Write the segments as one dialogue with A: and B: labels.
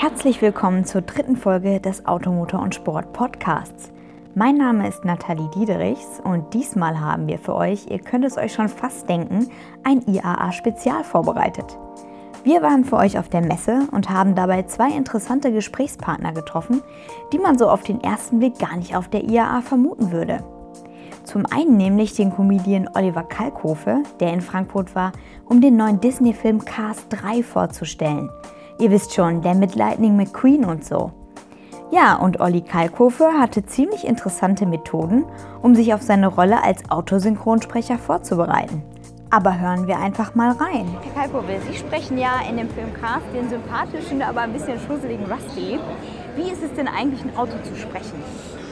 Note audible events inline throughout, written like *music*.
A: Herzlich willkommen zur dritten Folge des Automotor und Sport Podcasts. Mein Name ist Nathalie Diederichs und diesmal haben wir für euch, ihr könnt es euch schon fast denken, ein IAA-Spezial vorbereitet. Wir waren für euch auf der Messe und haben dabei zwei interessante Gesprächspartner getroffen, die man so auf den ersten Blick gar nicht auf der IAA vermuten würde. Zum einen nämlich den Comedian Oliver Kalkofe, der in Frankfurt war, um den neuen Disney-Film Cars 3 vorzustellen. Ihr wisst schon, der mit Lightning McQueen und so. Ja, und Olli Kalkofe hatte ziemlich interessante Methoden, um sich auf seine Rolle als Autosynchronsprecher vorzubereiten. Aber hören wir einfach mal rein.
B: Herr Kalkofe, Sie sprechen ja in dem Film Cars den sympathischen, aber ein bisschen schusseligen Rusty. Wie ist es denn eigentlich, ein Auto zu sprechen?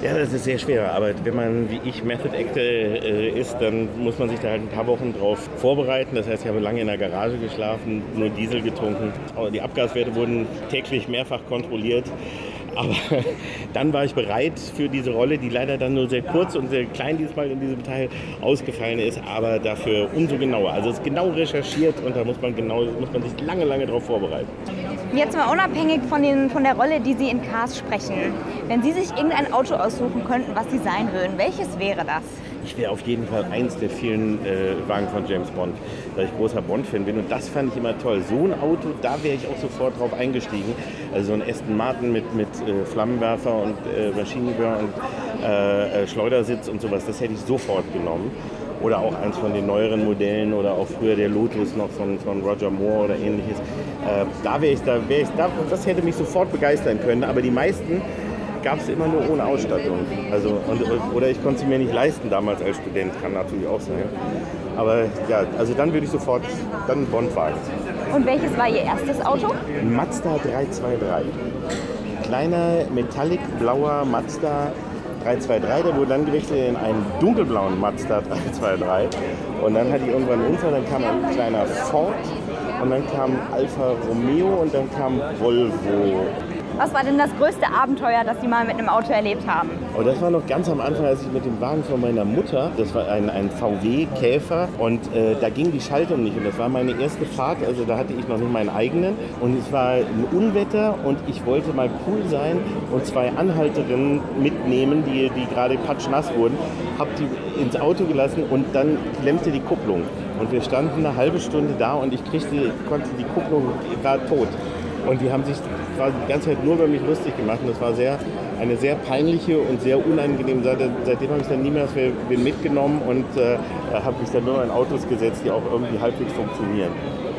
C: Ja, das ist sehr schwer. Aber wenn man wie ich Method Actor äh, ist, dann muss man sich da halt ein paar Wochen drauf vorbereiten. Das heißt, ich habe lange in der Garage geschlafen, nur Diesel getrunken. Die Abgaswerte wurden täglich mehrfach kontrolliert. Aber *laughs* dann war ich bereit für diese Rolle, die leider dann nur sehr kurz und sehr klein diesmal in diesem Teil ausgefallen ist, aber dafür umso genauer. Also es ist genau recherchiert und da muss man, genau, muss man sich lange, lange darauf vorbereiten.
B: Jetzt mal unabhängig von, den, von der Rolle, die Sie in Cars sprechen. Wenn Sie sich irgendein Auto aussuchen könnten, was Sie sein würden, welches wäre das?
C: Ich wäre auf jeden Fall eins der vielen äh, Wagen von James Bond, weil ich großer Bond-Fan bin. Und das fand ich immer toll. So ein Auto, da wäre ich auch sofort drauf eingestiegen. Also so ein Aston Martin mit, mit äh, Flammenwerfer und äh, Maschinengewehr und äh, äh, Schleudersitz und sowas, das hätte ich sofort genommen oder auch eins von den neueren Modellen oder auch früher der Lotus noch von, von Roger Moore oder ähnliches. Äh, da wäre ich, da wäre ich, da, das hätte mich sofort begeistern können. Aber die meisten gab es immer nur ohne Ausstattung. Also, und, oder ich konnte sie mir nicht leisten damals als Student, kann natürlich auch sein. Aber ja, also dann würde ich sofort dann Bond wagen.
B: Und welches war Ihr erstes Auto?
C: Mazda 323. Kleiner metallic blauer Mazda 323, der wurde dann gewechselt in einen dunkelblauen Mazda 323. Und dann hatte ich irgendwann einen Unfall, dann kam ein kleiner Ford und dann kam Alfa Romeo und dann kam Volvo.
B: Was war denn das größte Abenteuer, das Sie mal mit einem Auto erlebt haben?
C: Oh, das war noch ganz am Anfang, als ich mit dem Wagen von meiner Mutter, das war ein, ein VW-Käfer und äh, da ging die Schaltung nicht und das war meine erste Fahrt, also da hatte ich noch nicht meinen eigenen und es war ein Unwetter und ich wollte mal cool sein und zwei Anhalterinnen mitnehmen, die, die gerade patschnass wurden, habe die ins Auto gelassen und dann klemmte die Kupplung und wir standen eine halbe Stunde da und ich kriegte, konnte die Kupplung, war tot. Und die haben sich die ganze Zeit nur über mich lustig gemacht. Und das war sehr, eine sehr peinliche und sehr unangenehme Sache. Seitdem habe ich dann nie mehr das mitgenommen und äh, habe mich dann nur in Autos gesetzt, die auch irgendwie halbwegs funktionieren.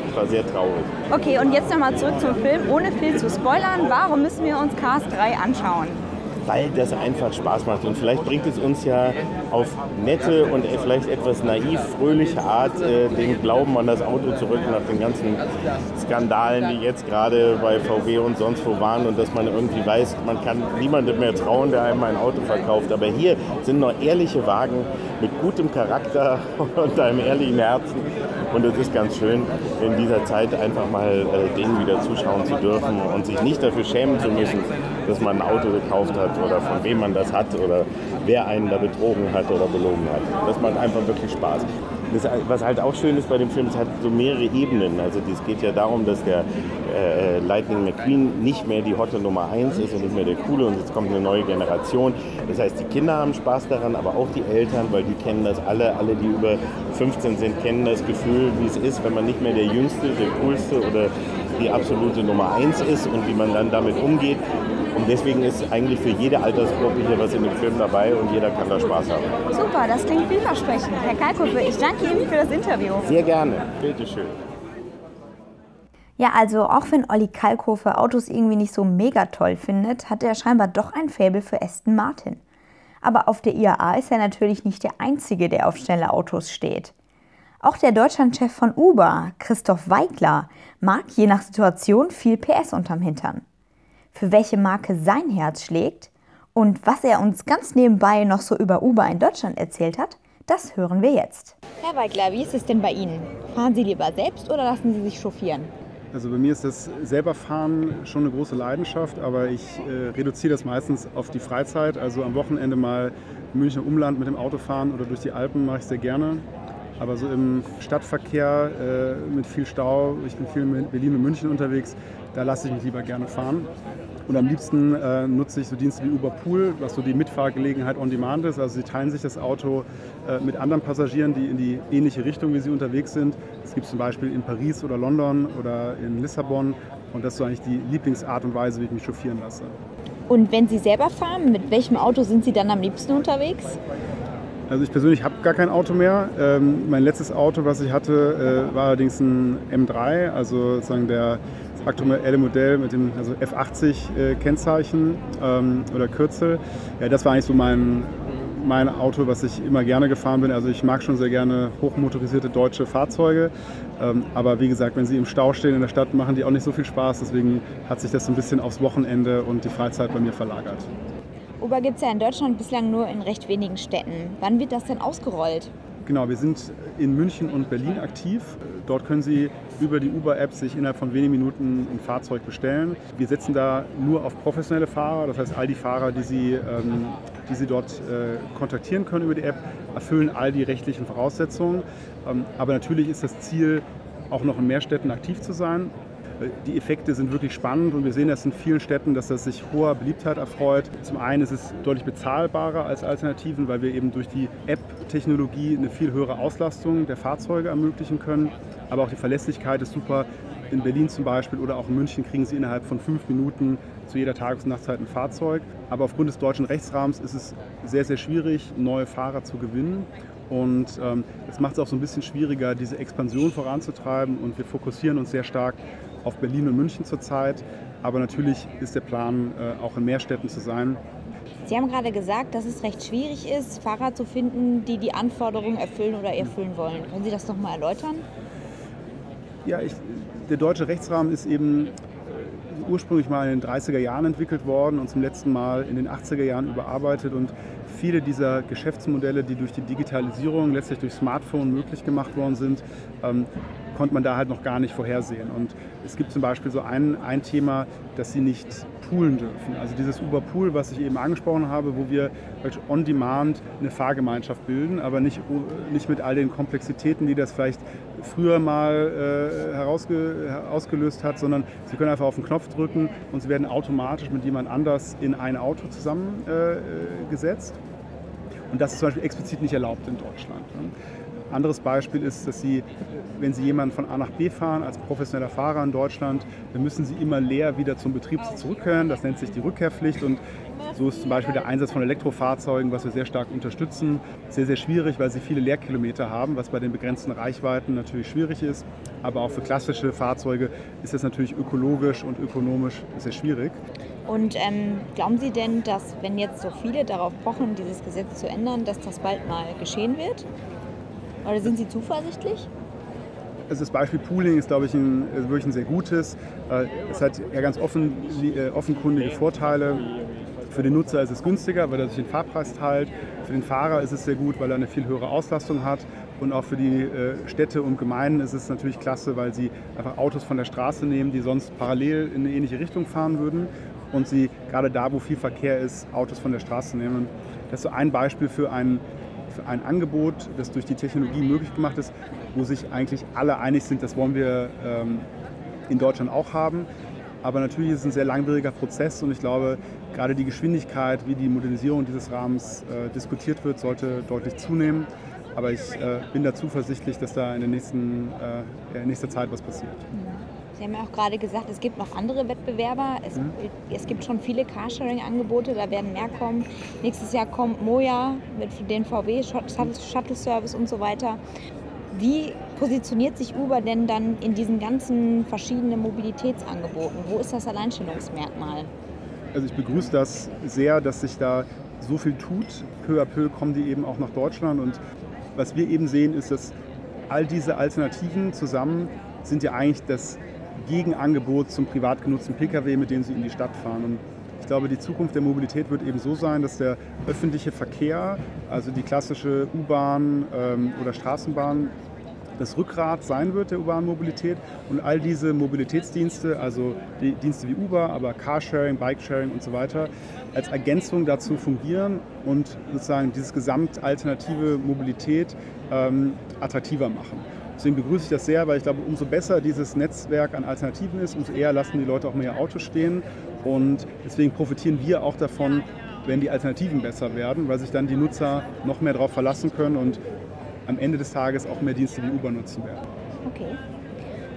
C: Das war sehr traurig.
B: Okay, und jetzt nochmal zurück zum Film. Ohne viel zu spoilern, warum müssen wir uns Cars 3 anschauen?
C: Weil das einfach Spaß macht. Und vielleicht bringt es uns ja auf nette und vielleicht etwas naiv, fröhliche Art äh, den Glauben an das Auto zurück nach den ganzen Skandalen, die jetzt gerade bei VW und sonst wo waren und dass man irgendwie weiß, man kann niemandem mehr trauen, der einem ein Auto verkauft. Aber hier sind noch ehrliche Wagen mit gutem Charakter *laughs* und einem ehrlichen Herzen. Und es ist ganz schön, in dieser Zeit einfach mal äh, denen wieder zuschauen zu dürfen und sich nicht dafür schämen zu müssen, dass man ein Auto gekauft hat oder von wem man das hat oder wer einen da betrogen hat oder belogen hat. Das macht einfach wirklich Spaß. Das, was halt auch schön ist bei dem Film, es hat so mehrere Ebenen. Also es geht ja darum, dass der äh, Lightning McQueen nicht mehr die Hotte Nummer 1 ist und nicht mehr der Coole und jetzt kommt eine neue Generation. Das heißt, die Kinder haben Spaß daran, aber auch die Eltern, weil die kennen das alle. Alle, die über 15 sind, kennen das Gefühl, wie es ist, wenn man nicht mehr der Jüngste, der Coolste oder die absolute Nummer 1 ist und wie man dann damit umgeht. Und deswegen ist eigentlich für jede Altersgruppe hier was in dem Film dabei und jeder kann da Spaß haben.
B: Super, das klingt vielversprechend. Herr Kalkofe, ich danke Ihnen für das Interview.
C: Sehr gerne, bitteschön.
A: Ja, also auch wenn Olli Kalkofe Autos irgendwie nicht so mega toll findet, hat er scheinbar doch ein Faible für Aston Martin. Aber auf der IAA ist er natürlich nicht der Einzige, der auf schnelle Autos steht. Auch der Deutschlandchef von Uber, Christoph Weigler, mag je nach Situation viel PS unterm Hintern für welche Marke sein Herz schlägt und was er uns ganz nebenbei noch so über Uber in Deutschland erzählt hat, das hören wir jetzt.
B: Herr Weigler, wie ist es denn bei Ihnen? Fahren Sie lieber selbst oder lassen Sie sich chauffieren?
D: Also bei mir ist das selber Fahren schon eine große Leidenschaft, aber ich äh, reduziere das meistens auf die Freizeit. Also am Wochenende mal Münchner Umland mit dem Auto fahren oder durch die Alpen mache ich sehr gerne. Aber so im Stadtverkehr äh, mit viel Stau, ich bin viel in Berlin und München unterwegs, da lasse ich mich lieber gerne fahren. Und am liebsten äh, nutze ich so Dienste wie Uber Pool, was so die Mitfahrgelegenheit on demand ist. Also sie teilen sich das Auto äh, mit anderen Passagieren, die in die ähnliche Richtung wie sie unterwegs sind. Es gibt zum Beispiel in Paris oder London oder in Lissabon. Und das ist so eigentlich die Lieblingsart und Weise, wie ich mich chauffieren lasse.
B: Und wenn Sie selber fahren, mit welchem Auto sind Sie dann am liebsten unterwegs?
D: Also ich persönlich habe gar kein Auto mehr. Ähm, mein letztes Auto, was ich hatte, äh, war allerdings ein M3, also sozusagen der das aktuelle Modell mit dem also F80-Kennzeichen äh, ähm, oder Kürzel. Ja, das war eigentlich so mein, mein Auto, was ich immer gerne gefahren bin. Also ich mag schon sehr gerne hochmotorisierte deutsche Fahrzeuge. Ähm, aber wie gesagt, wenn sie im Stau stehen in der Stadt, machen die auch nicht so viel Spaß. Deswegen hat sich das so ein bisschen aufs Wochenende und die Freizeit bei mir verlagert.
B: Uber gibt es ja in Deutschland bislang nur in recht wenigen Städten. Wann wird das denn ausgerollt?
D: Genau, wir sind in München und Berlin aktiv. Dort können Sie über die Uber-App sich innerhalb von wenigen Minuten ein Fahrzeug bestellen. Wir setzen da nur auf professionelle Fahrer, das heißt all die Fahrer, die Sie, ähm, die Sie dort äh, kontaktieren können über die App, erfüllen all die rechtlichen Voraussetzungen. Ähm, aber natürlich ist das Ziel, auch noch in mehr Städten aktiv zu sein. Die Effekte sind wirklich spannend und wir sehen das in vielen Städten, dass das sich hoher Beliebtheit erfreut. Zum einen ist es deutlich bezahlbarer als Alternativen, weil wir eben durch die App-Technologie eine viel höhere Auslastung der Fahrzeuge ermöglichen können. Aber auch die Verlässlichkeit ist super. In Berlin zum Beispiel oder auch in München kriegen Sie innerhalb von fünf Minuten zu jeder Tages- und Nachtzeit ein Fahrzeug. Aber aufgrund des deutschen Rechtsrahmens ist es sehr, sehr schwierig, neue Fahrer zu gewinnen. Und ähm, das macht es auch so ein bisschen schwieriger, diese Expansion voranzutreiben. Und wir fokussieren uns sehr stark auf Berlin und München zurzeit. Aber natürlich ist der Plan, äh, auch in mehr Städten zu sein.
B: Sie haben gerade gesagt, dass es recht schwierig ist, Fahrer zu finden, die die Anforderungen erfüllen oder erfüllen wollen. Können Sie das noch mal erläutern?
D: Ja, ich, der deutsche Rechtsrahmen ist eben ursprünglich mal in den 30er Jahren entwickelt worden und zum letzten Mal in den 80er Jahren überarbeitet. Und viele dieser Geschäftsmodelle, die durch die Digitalisierung, letztlich durch Smartphone möglich gemacht worden sind, ähm, konnte man da halt noch gar nicht vorhersehen. Und es gibt zum Beispiel so ein, ein Thema, dass sie nicht poolen dürfen. Also dieses Uber Pool, was ich eben angesprochen habe, wo wir on demand eine Fahrgemeinschaft bilden, aber nicht, nicht mit all den Komplexitäten, die das vielleicht früher mal äh, ausgelöst hat, sondern sie können einfach auf den Knopf drücken und sie werden automatisch mit jemand anders in ein Auto zusammengesetzt. Äh, und das ist zum Beispiel explizit nicht erlaubt in Deutschland. Anderes Beispiel ist, dass Sie, wenn Sie jemanden von A nach B fahren, als professioneller Fahrer in Deutschland, dann müssen Sie immer leer wieder zum Betrieb zurückkehren. Das nennt sich die Rückkehrpflicht und so ist zum Beispiel der Einsatz von Elektrofahrzeugen, was wir sehr stark unterstützen, sehr, sehr schwierig, weil sie viele Leerkilometer haben, was bei den begrenzten Reichweiten natürlich schwierig ist. Aber auch für klassische Fahrzeuge ist das natürlich ökologisch und ökonomisch sehr schwierig.
B: Und ähm, glauben Sie denn, dass wenn jetzt so viele darauf pochen, dieses Gesetz zu ändern, dass das bald mal geschehen wird? Oder sind Sie zuversichtlich?
D: Also das Beispiel Pooling ist, glaube ich, ein, wirklich ein sehr gutes. Äh, es hat ja ganz offen, äh, offenkundige Vorteile. Für den Nutzer ist es günstiger, weil er sich den Fahrpreis teilt. Für den Fahrer ist es sehr gut, weil er eine viel höhere Auslastung hat. Und auch für die äh, Städte und Gemeinden ist es natürlich klasse, weil sie einfach Autos von der Straße nehmen, die sonst parallel in eine ähnliche Richtung fahren würden. Und sie gerade da, wo viel Verkehr ist, Autos von der Straße nehmen. Das ist so ein Beispiel für einen ein Angebot, das durch die Technologie möglich gemacht ist, wo sich eigentlich alle einig sind, das wollen wir ähm, in Deutschland auch haben. Aber natürlich ist es ein sehr langwieriger Prozess und ich glaube, gerade die Geschwindigkeit, wie die Modernisierung dieses Rahmens äh, diskutiert wird, sollte deutlich zunehmen. Aber ich äh, bin da zuversichtlich, dass da in, der nächsten, äh, in nächster Zeit was passiert.
B: Sie haben ja auch gerade gesagt, es gibt noch andere Wettbewerber. Es, mhm. es gibt schon viele Carsharing-Angebote, da werden mehr kommen. Nächstes Jahr kommt Moja mit den VW Shuttle Service und so weiter. Wie positioniert sich Uber denn dann in diesen ganzen verschiedenen Mobilitätsangeboten? Wo ist das Alleinstellungsmerkmal?
D: Also ich begrüße das sehr, dass sich da so viel tut. Peu à peu kommen die eben auch nach Deutschland. Und was wir eben sehen, ist, dass all diese Alternativen zusammen sind ja eigentlich das Gegenangebot zum privat genutzten Pkw, mit dem sie in die Stadt fahren. Und ich glaube, die Zukunft der Mobilität wird eben so sein, dass der öffentliche Verkehr, also die klassische U-Bahn ähm, oder Straßenbahn, das Rückgrat sein wird der urbanen Mobilität. Und all diese Mobilitätsdienste, also die Dienste wie Uber, aber Carsharing, Bikesharing und so weiter, als Ergänzung dazu fungieren und sozusagen dieses gesamt alternative Mobilität ähm, attraktiver machen. Deswegen begrüße ich das sehr, weil ich glaube, umso besser dieses Netzwerk an Alternativen ist, umso eher lassen die Leute auch mehr Auto stehen. Und deswegen profitieren wir auch davon, wenn die Alternativen besser werden, weil sich dann die Nutzer noch mehr darauf verlassen können und am Ende des Tages auch mehr Dienste wie Uber nutzen werden.
B: Okay.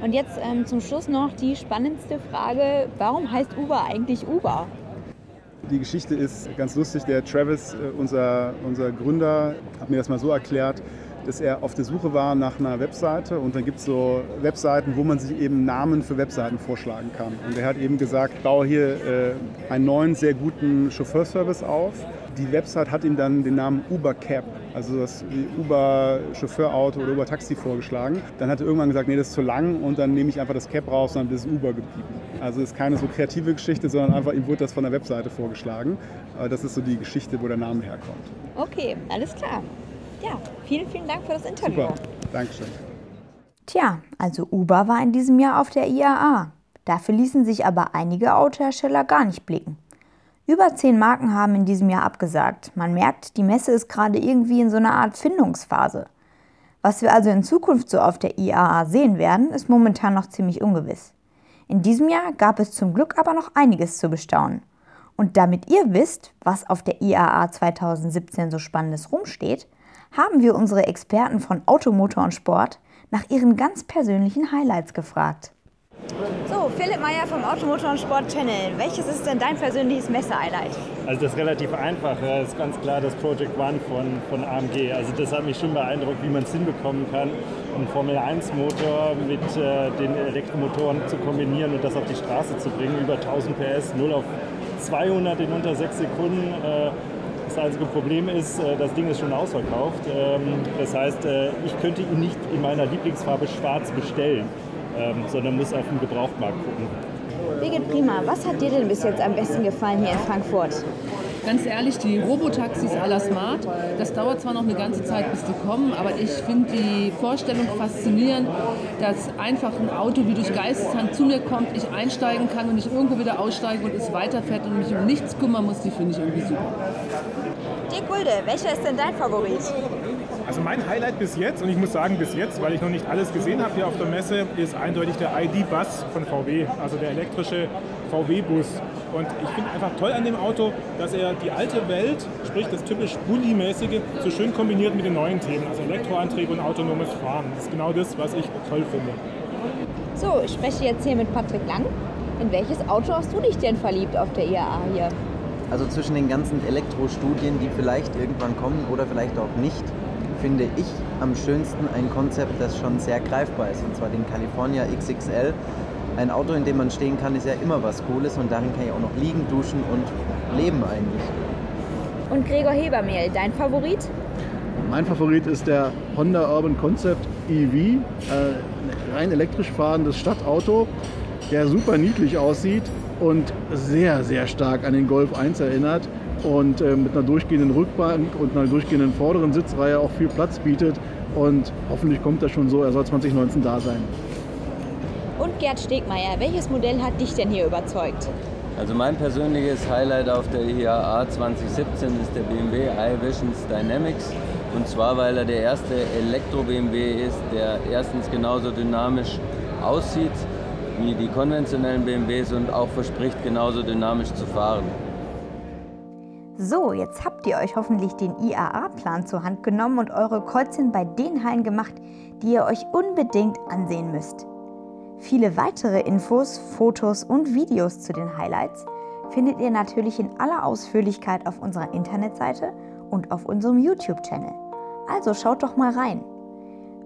B: Und jetzt ähm, zum Schluss noch die spannendste Frage, warum heißt Uber eigentlich Uber?
D: Die Geschichte ist ganz lustig. Der Travis, äh, unser, unser Gründer, hat mir das mal so erklärt, dass er auf der Suche war nach einer Webseite und dann gibt es so Webseiten, wo man sich eben Namen für Webseiten vorschlagen kann. Und er hat eben gesagt, baue hier äh, einen neuen, sehr guten Chauffeurservice auf. Die Website hat ihm dann den Namen Uber Cab, also das Uber Chauffeurauto oder Uber Taxi vorgeschlagen. Dann hat er irgendwann gesagt, nee, das ist zu lang und dann nehme ich einfach das Cab raus und dann ist Uber geblieben. Also ist keine so kreative Geschichte, sondern einfach ihm wurde das von der Webseite vorgeschlagen. Das ist so die Geschichte, wo der Name herkommt.
B: Okay, alles klar. Ja, vielen, vielen Dank für das Interview.
D: Super, Dankeschön.
A: Tja, also Uber war in diesem Jahr auf der IAA. Dafür ließen sich aber einige Autohersteller gar nicht blicken. Über zehn Marken haben in diesem Jahr abgesagt. Man merkt, die Messe ist gerade irgendwie in so einer Art Findungsphase. Was wir also in Zukunft so auf der IAA sehen werden, ist momentan noch ziemlich ungewiss. In diesem Jahr gab es zum Glück aber noch einiges zu bestaunen. Und damit ihr wisst, was auf der IAA 2017 so Spannendes rumsteht, haben wir unsere Experten von Automotor und Sport nach ihren ganz persönlichen Highlights gefragt.
B: So, Philipp Meyer vom Automotor und Sport Channel. Welches ist denn dein persönliches Messe-Highlight?
E: Also das ist relativ einfach. Das ist ganz klar das Project One von, von AMG. Also das hat mich schon beeindruckt, wie man es hinbekommen kann, einen Formel-1-Motor mit äh, den Elektromotoren zu kombinieren und das auf die Straße zu bringen. Über 1000 PS, 0 auf 200 in unter 6 Sekunden. Äh, das einzige Problem ist, äh, das Ding ist schon ausverkauft. Ähm, das heißt, äh, ich könnte ihn nicht in meiner Lieblingsfarbe schwarz bestellen, ähm, sondern muss auf dem Gebrauchtmarkt gucken.
B: Birgit Prima, was hat dir denn bis jetzt am besten gefallen hier in Frankfurt?
F: Ganz ehrlich, die Robotaxis à la Smart, das dauert zwar noch eine ganze Zeit, bis die kommen, aber ich finde die Vorstellung faszinierend, dass einfach ein Auto wie durch Geisteshand zu mir kommt, ich einsteigen kann und ich irgendwo wieder aussteige und es weiterfährt und mich um nichts kümmern muss, die finde ich irgendwie super.
B: Dirk Gulde, welcher ist denn dein Favorit?
G: Also mein Highlight bis jetzt, und ich muss sagen bis jetzt, weil ich noch nicht alles gesehen habe hier auf der Messe, ist eindeutig der ID-Bus von VW, also der elektrische VW-Bus. Und ich finde einfach toll an dem Auto, dass er die alte Welt, sprich das typisch Bulli-mäßige, so schön kombiniert mit den neuen Themen, also Elektroantrieb und autonomes Fahren. Das ist genau das, was ich toll finde.
B: So, ich spreche jetzt hier mit Patrick Lang. In welches Auto hast du dich denn verliebt auf der IAA hier?
H: Also zwischen den ganzen Elektrostudien, die vielleicht irgendwann kommen oder vielleicht auch nicht, finde ich am schönsten ein Konzept, das schon sehr greifbar ist, und zwar den California XXL ein Auto, in dem man stehen kann, ist ja immer was Cooles und darin kann ich auch noch liegen, duschen und leben eigentlich.
B: Und Gregor Hebermehl, dein Favorit?
I: Mein Favorit ist der Honda Urban Concept EV, äh, rein elektrisch fahrendes Stadtauto, der super niedlich aussieht und sehr, sehr stark an den Golf 1 erinnert und äh, mit einer durchgehenden Rückbank und einer durchgehenden vorderen Sitzreihe auch viel Platz bietet. Und hoffentlich kommt das schon so, er soll 2019 da sein.
B: Und Gerd Stegmeier, welches Modell hat dich denn hier überzeugt?
J: Also mein persönliches Highlight auf der IAA 2017 ist der BMW iVisions Dynamics. Und zwar, weil er der erste Elektro-BMW ist, der erstens genauso dynamisch aussieht wie die konventionellen BMWs und auch verspricht, genauso dynamisch zu fahren.
A: So, jetzt habt ihr euch hoffentlich den IAA-Plan zur Hand genommen und eure Kreuzchen bei den Hallen gemacht, die ihr euch unbedingt ansehen müsst. Viele weitere Infos, Fotos und Videos zu den Highlights findet ihr natürlich in aller Ausführlichkeit auf unserer Internetseite und auf unserem YouTube-Channel. Also schaut doch mal rein.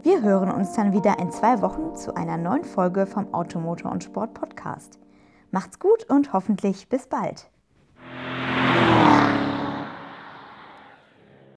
A: Wir hören uns dann wieder in zwei Wochen zu einer neuen Folge vom Automotor und Sport Podcast. Macht's gut und hoffentlich bis bald.